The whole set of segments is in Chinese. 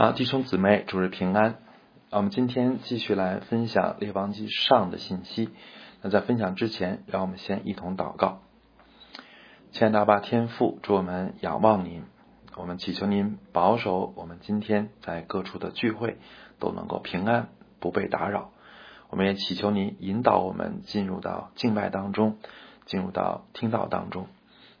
啊，弟兄姊妹，主日平安。我们今天继续来分享列王记上的信息。那在分享之前，让我们先一同祷告。亲爱的爸天父，祝我们仰望您，我们祈求您保守我们今天在各处的聚会都能够平安，不被打扰。我们也祈求您引导我们进入到敬拜当中，进入到听道当中。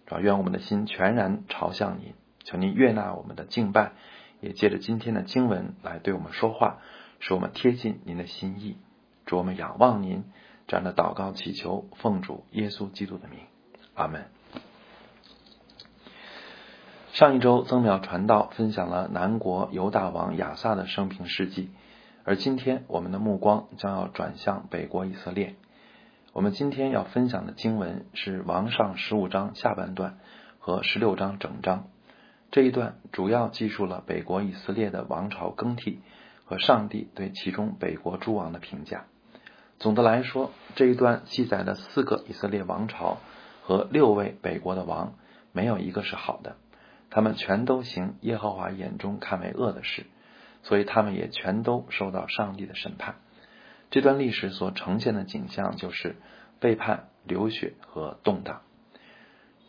主要愿我们的心全然朝向您，求您悦纳我们的敬拜。也借着今天的经文来对我们说话，使我们贴近您的心意。祝我们仰望您这样的祷告祈求，奉主耶稣基督的名，阿门。上一周曾淼传道分享了南国犹大王亚萨的生平事迹，而今天我们的目光将要转向北国以色列。我们今天要分享的经文是王上十五章下半段和十六章整章。这一段主要记述了北国以色列的王朝更替和上帝对其中北国诸王的评价。总的来说，这一段记载了四个以色列王朝和六位北国的王，没有一个是好的，他们全都行耶和华眼中看为恶的事，所以他们也全都受到上帝的审判。这段历史所呈现的景象就是背叛、流血和动荡。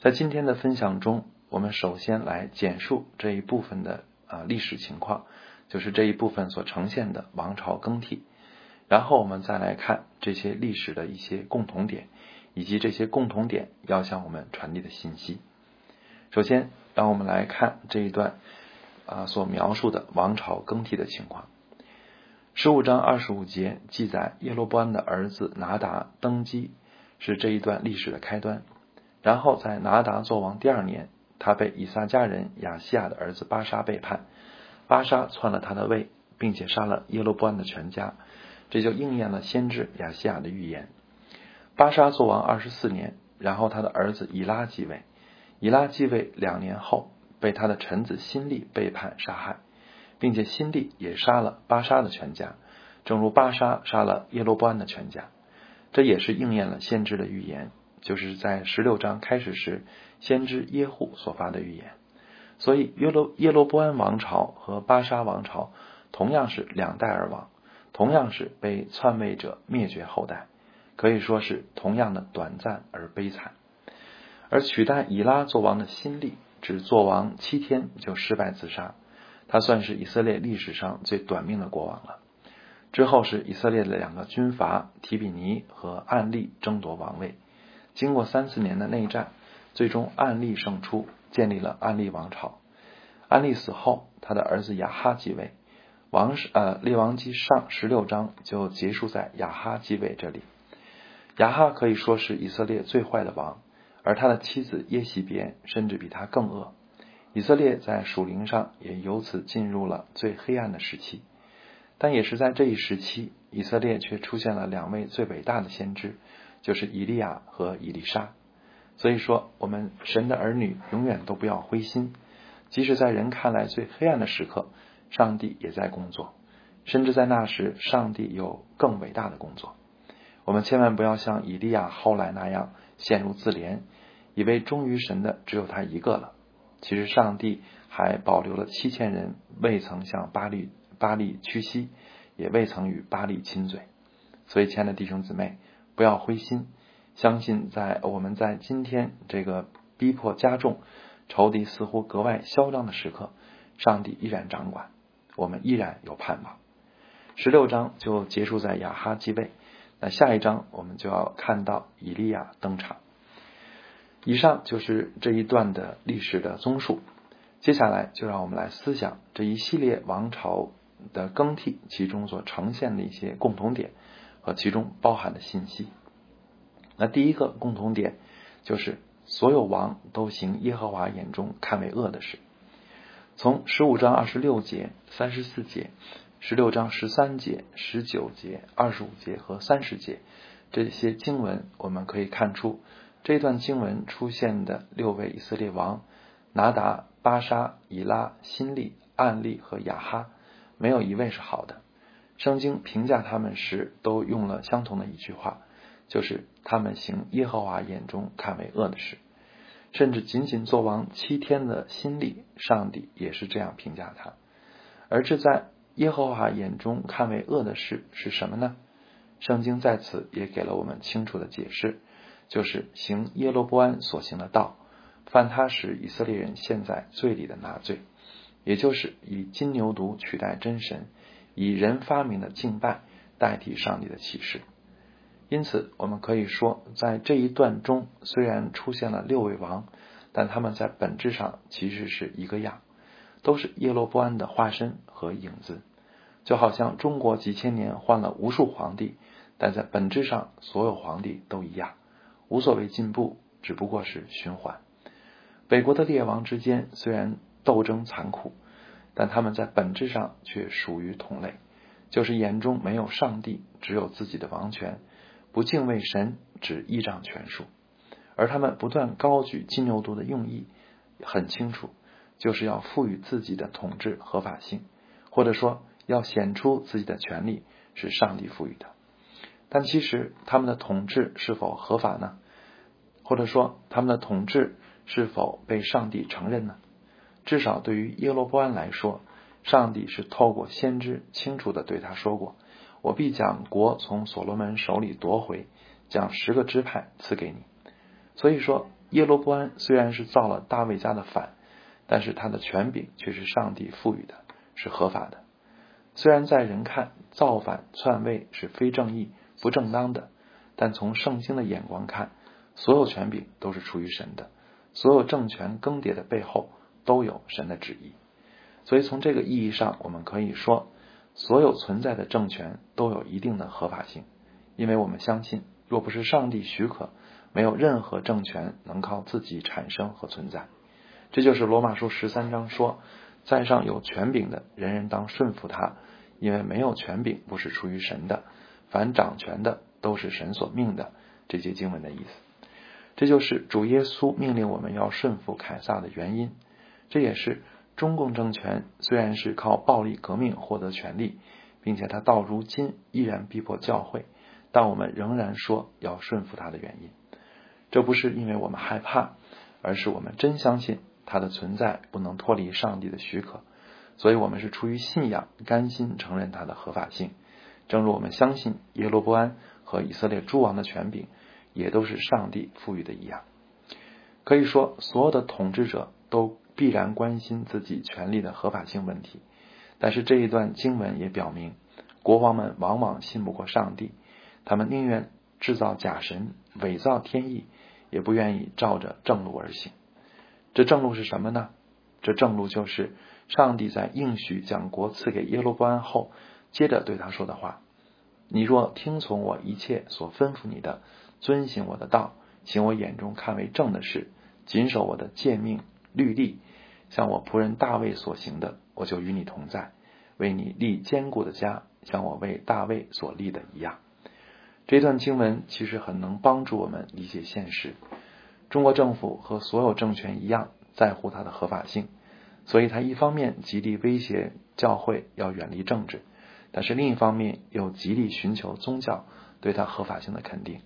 在今天的分享中。我们首先来简述这一部分的啊历史情况，就是这一部分所呈现的王朝更替，然后我们再来看这些历史的一些共同点，以及这些共同点要向我们传递的信息。首先，让我们来看这一段啊所描述的王朝更替的情况。十五章二十五节记载耶罗波安的儿子拿达登基，是这一段历史的开端。然后在拿达做王第二年。他被以撒家人亚西亚的儿子巴沙背叛，巴沙篡了他的位，并且杀了耶罗波安的全家，这就应验了先知亚西亚的预言。巴沙做王二十四年，然后他的儿子以拉继位，以拉继位两年后，被他的臣子辛利背叛杀害，并且辛利也杀了巴沙的全家，正如巴沙杀了耶罗波安的全家，这也是应验了先知的预言。就是在十六章开始时，先知耶户所发的预言。所以耶罗耶罗波安王朝和巴沙王朝同样是两代而亡，同样是被篡位者灭绝后代，可以说是同样的短暂而悲惨。而取代以拉做王的新利，只做王七天就失败自杀，他算是以色列历史上最短命的国王了。之后是以色列的两个军阀提比尼和暗利争夺王位。经过三四年的内战，最终暗利胜出，建立了暗利王朝。暗利死后，他的儿子雅哈继位。王是呃列王记上十六章就结束在雅哈继位这里。雅哈可以说是以色列最坏的王，而他的妻子耶喜别甚至比他更恶。以色列在属灵上也由此进入了最黑暗的时期。但也是在这一时期，以色列却出现了两位最伟大的先知。就是以利亚和以利沙，所以说我们神的儿女永远都不要灰心，即使在人看来最黑暗的时刻，上帝也在工作，甚至在那时，上帝有更伟大的工作。我们千万不要像以利亚后来那样陷入自怜，以为忠于神的只有他一个了。其实上帝还保留了七千人，未曾向巴利巴利屈膝，也未曾与巴利亲嘴。所以，亲爱的弟兄姊妹。不要灰心，相信在我们在今天这个逼迫加重、仇敌似乎格外嚣张的时刻，上帝依然掌管，我们依然有盼望。十六章就结束在亚哈继位，那下一章我们就要看到以利亚登场。以上就是这一段的历史的综述，接下来就让我们来思想这一系列王朝的更替，其中所呈现的一些共同点。和其中包含的信息。那第一个共同点就是，所有王都行耶和华眼中看为恶的事。从十五章二十六节、三十四节、十六章十三节、十九节、二十五节和三十节这些经文，我们可以看出，这段经文出现的六位以色列王拿达、巴沙、以拉、辛利、暗利和雅哈，没有一位是好的。圣经评价他们时，都用了相同的一句话，就是他们行耶和华眼中看为恶的事。甚至仅仅做王七天的心力，上帝也是这样评价他。而这在耶和华眼中看为恶的事是什么呢？圣经在此也给了我们清楚的解释，就是行耶罗波安所行的道，犯他使以色列人陷在罪里的那罪，也就是以金牛犊取代真神，以人发明的敬拜代替上帝的启示。因此，我们可以说，在这一段中，虽然出现了六位王，但他们在本质上其实是一个样，都是耶罗波安的化身和影子。就好像中国几千年换了无数皇帝，但在本质上所有皇帝都一样，无所谓进步，只不过是循环。北国的列王之间虽然斗争残酷，但他们在本质上却属于同类，就是眼中没有上帝，只有自己的王权，不敬畏神，只依仗权术。而他们不断高举金牛犊的用意很清楚，就是要赋予自己的统治合法性，或者说。要显出自己的权利是上帝赋予的，但其实他们的统治是否合法呢？或者说他们的统治是否被上帝承认呢？至少对于耶罗波安来说，上帝是透过先知清楚的对他说过：“我必将国从所罗门手里夺回，将十个支派赐给你。”所以说，耶罗波安虽然是造了大卫家的反，但是他的权柄却是上帝赋予的，是合法的。虽然在人看造反篡位是非正义、不正当的，但从圣经的眼光看，所有权柄都是出于神的，所有政权更迭的背后都有神的旨意。所以从这个意义上，我们可以说，所有存在的政权都有一定的合法性，因为我们相信，若不是上帝许可，没有任何政权能靠自己产生和存在。这就是罗马书十三章说。在上有权柄的人人当顺服他，因为没有权柄不是出于神的，凡掌权的都是神所命的。这节经文的意思，这就是主耶稣命令我们要顺服凯撒的原因。这也是中共政权虽然是靠暴力革命获得权力，并且他到如今依然逼迫教会，但我们仍然说要顺服他的原因。这不是因为我们害怕，而是我们真相信。它的存在不能脱离上帝的许可，所以我们是出于信仰，甘心承认它的合法性。正如我们相信耶罗波安和以色列诸王的权柄也都是上帝赋予的一样。可以说，所有的统治者都必然关心自己权力的合法性问题。但是这一段经文也表明，国王们往往信不过上帝，他们宁愿制造假神，伪造天意，也不愿意照着正路而行。这正路是什么呢？这正路就是上帝在应许将国赐给耶罗波安后，接着对他说的话：“你若听从我一切所吩咐你的，遵行我的道，行我眼中看为正的事，谨守我的诫命律例，像我仆人大卫所行的，我就与你同在，为你立坚固的家，像我为大卫所立的一样。”这段经文其实很能帮助我们理解现实。中国政府和所有政权一样，在乎它的合法性，所以它一方面极力威胁教会要远离政治，但是另一方面又极力寻求宗教对它合法性的肯定。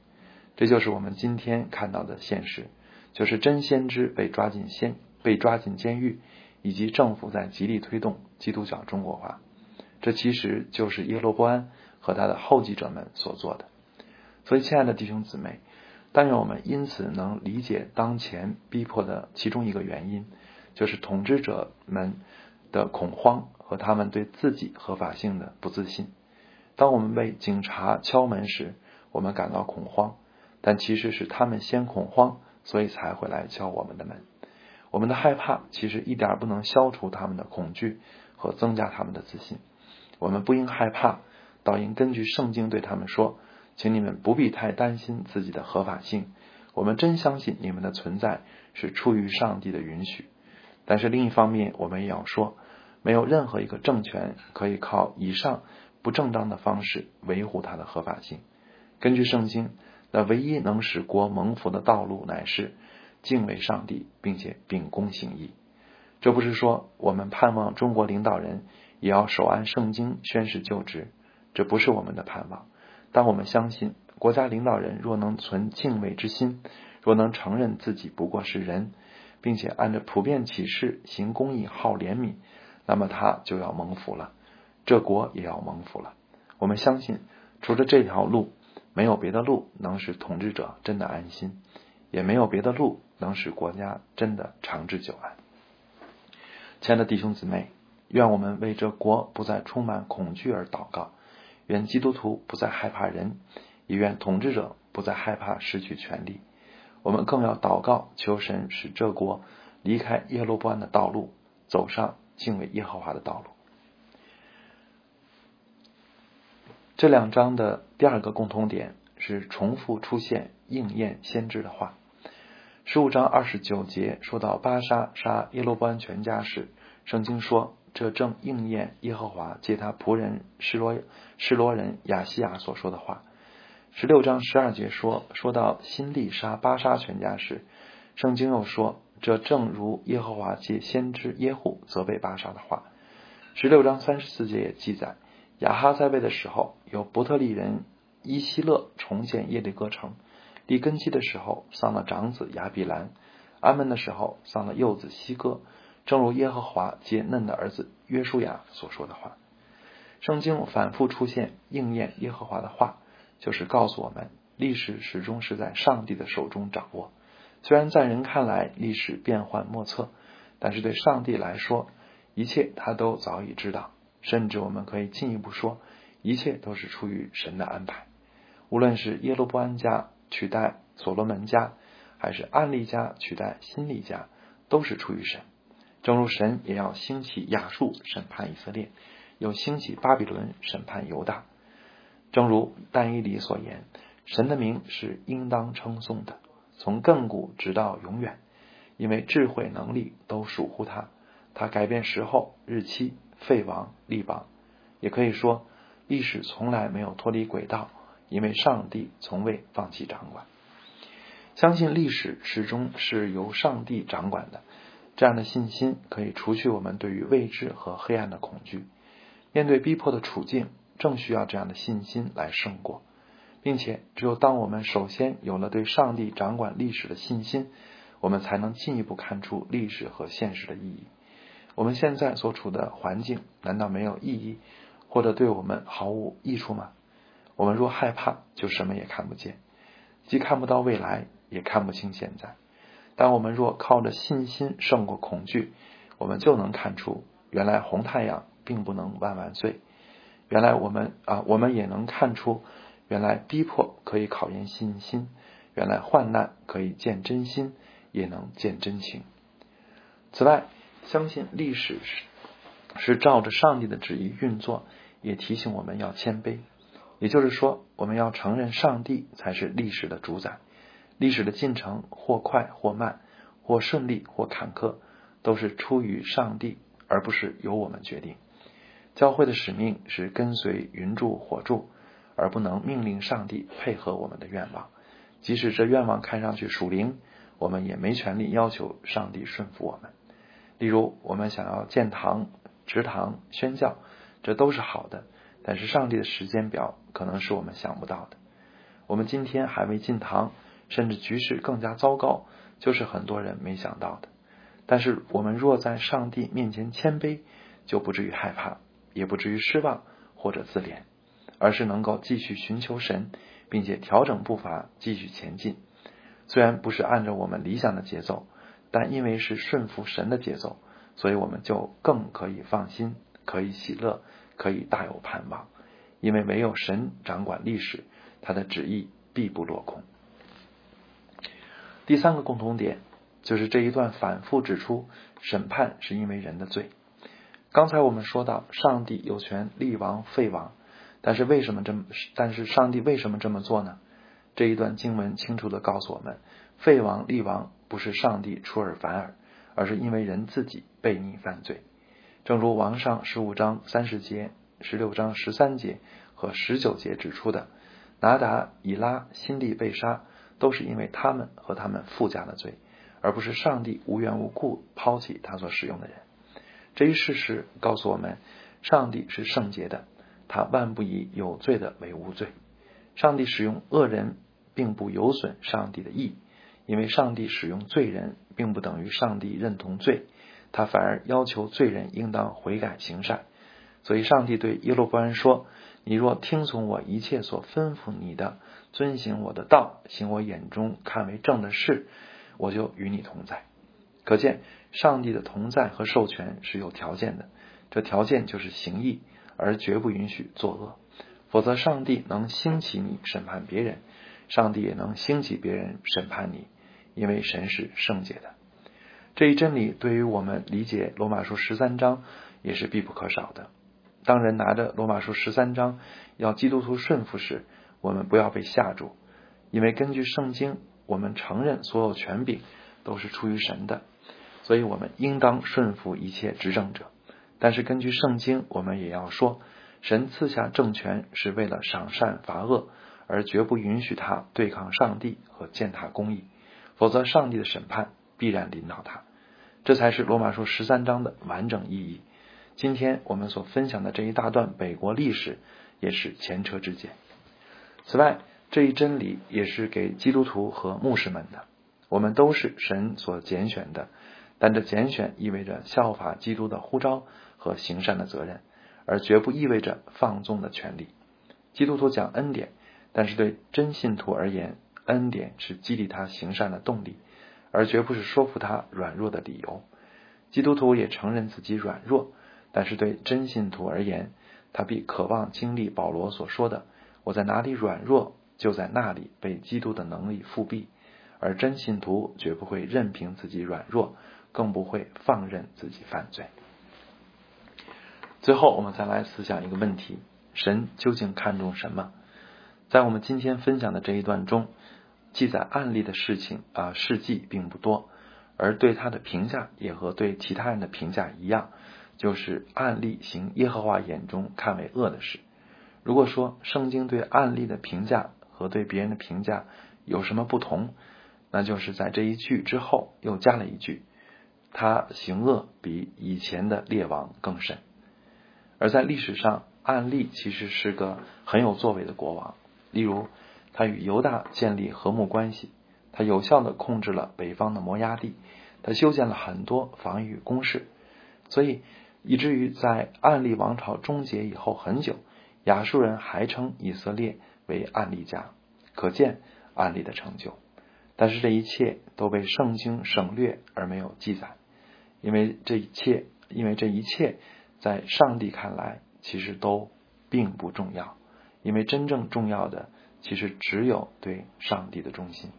这就是我们今天看到的现实，就是真先知被抓进监被抓进监狱，以及政府在极力推动基督教中国化。这其实就是耶罗波安和他的后继者们所做的。所以，亲爱的弟兄姊妹。但愿我们因此能理解当前逼迫的其中一个原因，就是统治者们的恐慌和他们对自己合法性的不自信。当我们被警察敲门时，我们感到恐慌，但其实是他们先恐慌，所以才会来敲我们的门。我们的害怕其实一点不能消除他们的恐惧和增加他们的自信。我们不应害怕，倒应根据圣经对他们说。请你们不必太担心自己的合法性，我们真相信你们的存在是出于上帝的允许。但是另一方面，我们也要说，没有任何一个政权可以靠以上不正当的方式维护它的合法性。根据圣经，那唯一能使国蒙福的道路乃是敬畏上帝，并且秉公行义。这不是说我们盼望中国领导人也要手按圣经宣誓就职，这不是我们的盼望。但我们相信国家领导人若能存敬畏之心，若能承认自己不过是人，并且按照普遍启示行公义、好怜悯，那么他就要蒙福了，这国也要蒙福了。我们相信，除了这条路，没有别的路能使统治者真的安心，也没有别的路能使国家真的长治久安。亲爱的弟兄姊妹，愿我们为这国不再充满恐惧而祷告，愿基督徒不再害怕人，也愿统治者不再害怕失去权力。我们更要祷告，求神使这国离开耶路伯安的道路，走上敬畏耶和华的道路。这两章的第二个共同点是重复出现应验先知的话。十五章二十九节说到巴沙杀耶罗波安全家时，圣经说这正应验耶和华借他仆人示罗示罗人亚西亚所说的话。十六章十二节说说到新利杀巴沙全家时，圣经又说这正如耶和华借先知耶户责备巴沙的话。十六章三十四节也记载亚哈在位的时候，有伯特利人伊希勒重建耶利哥城。立根基的时候丧了长子亚比兰，安门的时候丧了幼子希哥，正如耶和华接嫩的儿子约书亚所说的话。圣经反复出现应验耶和华的话，就是告诉我们，历史始终是在上帝的手中掌握。虽然在人看来历史变幻莫测，但是对上帝来说，一切他都早已知道。甚至我们可以进一步说，一切都是出于神的安排。无论是耶路伯安家。取代所罗门家，还是安利家取代新利家，都是出于神。正如神也要兴起亚述审判以色列，又兴起巴比伦审判犹大。正如但以理所言，神的名是应当称颂的，从亘古直到永远，因为智慧能力都属乎他。他改变时候、日期、废王、立王，也可以说历史从来没有脱离轨道。因为上帝从未放弃掌管，相信历史始终是由上帝掌管的，这样的信心可以除去我们对于未知和黑暗的恐惧。面对逼迫的处境，正需要这样的信心来胜过，并且只有当我们首先有了对上帝掌管历史的信心，我们才能进一步看出历史和现实的意义。我们现在所处的环境难道没有意义，或者对我们毫无益处吗？我们若害怕，就什么也看不见，既看不到未来，也看不清现在。但我们若靠着信心胜过恐惧，我们就能看出，原来红太阳并不能万万岁。原来我们啊，我们也能看出，原来逼迫可以考验信心，原来患难可以见真心，也能见真情。此外，相信历史是是照着上帝的旨意运作，也提醒我们要谦卑。也就是说，我们要承认上帝才是历史的主宰，历史的进程或快或慢，或顺利或坎坷，都是出于上帝，而不是由我们决定。教会的使命是跟随云柱火柱，而不能命令上帝配合我们的愿望。即使这愿望看上去属灵，我们也没权利要求上帝顺服我们。例如，我们想要建堂、植堂、宣教，这都是好的。但是上帝的时间表可能是我们想不到的。我们今天还未进堂，甚至局势更加糟糕，就是很多人没想到的。但是我们若在上帝面前谦卑，就不至于害怕，也不至于失望或者自怜，而是能够继续寻求神，并且调整步伐继续前进。虽然不是按照我们理想的节奏，但因为是顺服神的节奏，所以我们就更可以放心，可以喜乐。可以大有盼望，因为唯有神掌管历史，他的旨意必不落空。第三个共同点就是这一段反复指出，审判是因为人的罪。刚才我们说到，上帝有权立王废王，但是为什么这么？但是上帝为什么这么做呢？这一段经文清楚的告诉我们，废王立王不是上帝出尔反尔，而是因为人自己悖逆犯罪。正如王上十五章三十节、十六章十三节和十九节指出的，拿达、以拉、辛利被杀，都是因为他们和他们附加的罪，而不是上帝无缘无故抛弃他所使用的人。这一事实告诉我们，上帝是圣洁的，他万不以有罪的为无罪。上帝使用恶人，并不有损上帝的义，因为上帝使用罪人，并不等于上帝认同罪。他反而要求罪人应当悔改行善。所以，上帝对耶路伯安说：“你若听从我一切所吩咐你的，遵行我的道，行我眼中看为正的事，我就与你同在。”可见，上帝的同在和授权是有条件的，这条件就是行义，而绝不允许作恶。否则，上帝能兴起你审判别人，上帝也能兴起别人审判你，因为神是圣洁的。这一真理对于我们理解罗马书十三章也是必不可少的。当人拿着罗马书十三章要基督徒顺服时，我们不要被吓住，因为根据圣经，我们承认所有权柄都是出于神的，所以我们应当顺服一切执政者。但是根据圣经，我们也要说，神赐下政权是为了赏善罚恶，而绝不允许他对抗上帝和践踏公义，否则上帝的审判必然临到他。这才是罗马书十三章的完整意义。今天我们所分享的这一大段北国历史，也是前车之鉴。此外，这一真理也是给基督徒和牧师们的。我们都是神所拣选的，但这拣选意味着效法基督的呼召和行善的责任，而绝不意味着放纵的权利。基督徒讲恩典，但是对真信徒而言，恩典是激励他行善的动力，而绝不是说服他软弱的理由。基督徒也承认自己软弱。但是对真信徒而言，他必渴望经历保罗所说的：“我在哪里软弱，就在那里被基督的能力复辟。”而真信徒绝不会任凭自己软弱，更不会放任自己犯罪。最后，我们再来思想一个问题：神究竟看重什么？在我们今天分享的这一段中，记载案例的事情啊事迹并不多，而对他的评价也和对其他人的评价一样。就是案例行耶和华眼中看为恶的事。如果说圣经对案例的评价和对别人的评价有什么不同，那就是在这一句之后又加了一句：他行恶比以前的列王更甚。而在历史上，案例其实是个很有作为的国王。例如，他与犹大建立和睦关系，他有效的控制了北方的摩崖地，他修建了很多防御工事，所以。以至于在暗利王朝终结以后很久，亚述人还称以色列为暗利家，可见暗利的成就。但是这一切都被圣经省略而没有记载，因为这一切，因为这一切在上帝看来其实都并不重要，因为真正重要的其实只有对上帝的忠心。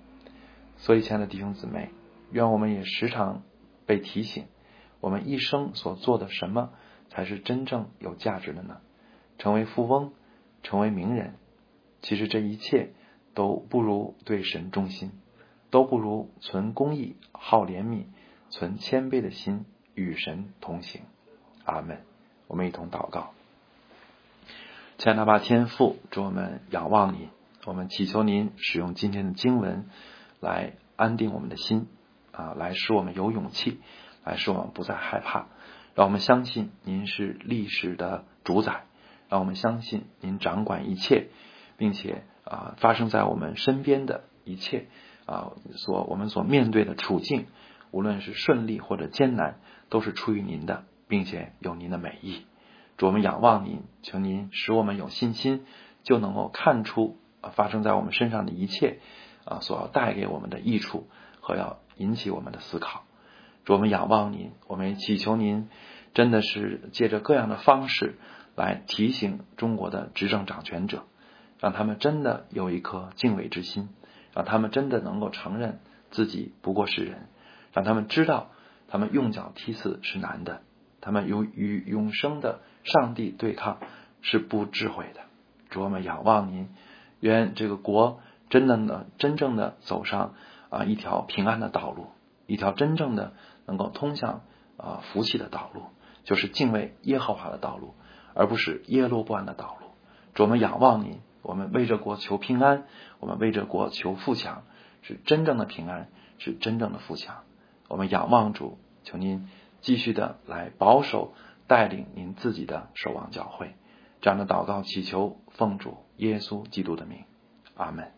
所以，亲爱的弟兄姊妹，愿我们也时常被提醒。我们一生所做的什么才是真正有价值的呢？成为富翁，成为名人，其实这一切都不如对神忠心，都不如存公义、好怜悯、存谦卑的心与神同行。阿门。我们一同祷告，亲爱的爸天父，祝我们仰望你，我们祈求您使用今天的经文来安定我们的心啊，来使我们有勇气。来使我们不再害怕，让我们相信您是历史的主宰，让我们相信您掌管一切，并且啊发生在我们身边的一切啊所我们所面对的处境，无论是顺利或者艰难，都是出于您的，并且有您的美意。主我们仰望您，求您使我们有信心，就能够看出发生在我们身上的一切啊所要带给我们的益处和要引起我们的思考。主，我们仰望您，我们祈求您，真的是借着各样的方式来提醒中国的执政掌权者，让他们真的有一颗敬畏之心，让他们真的能够承认自己不过是人，让他们知道他们用脚踢死是难的，他们与与永生的上帝对抗是不智慧的。主，我们仰望您，愿这个国真的呢，真正的走上啊一条平安的道路，一条真正的。能够通向啊福气的道路，就是敬畏耶和华的道路，而不是耶路不安的道路。主，我们仰望您，我们为这国求平安，我们为这国求富强，是真正的平安，是真正的富强。我们仰望主，求您继续的来保守带领您自己的守望教会。这样的祷告祈求奉主耶稣基督的名，阿门。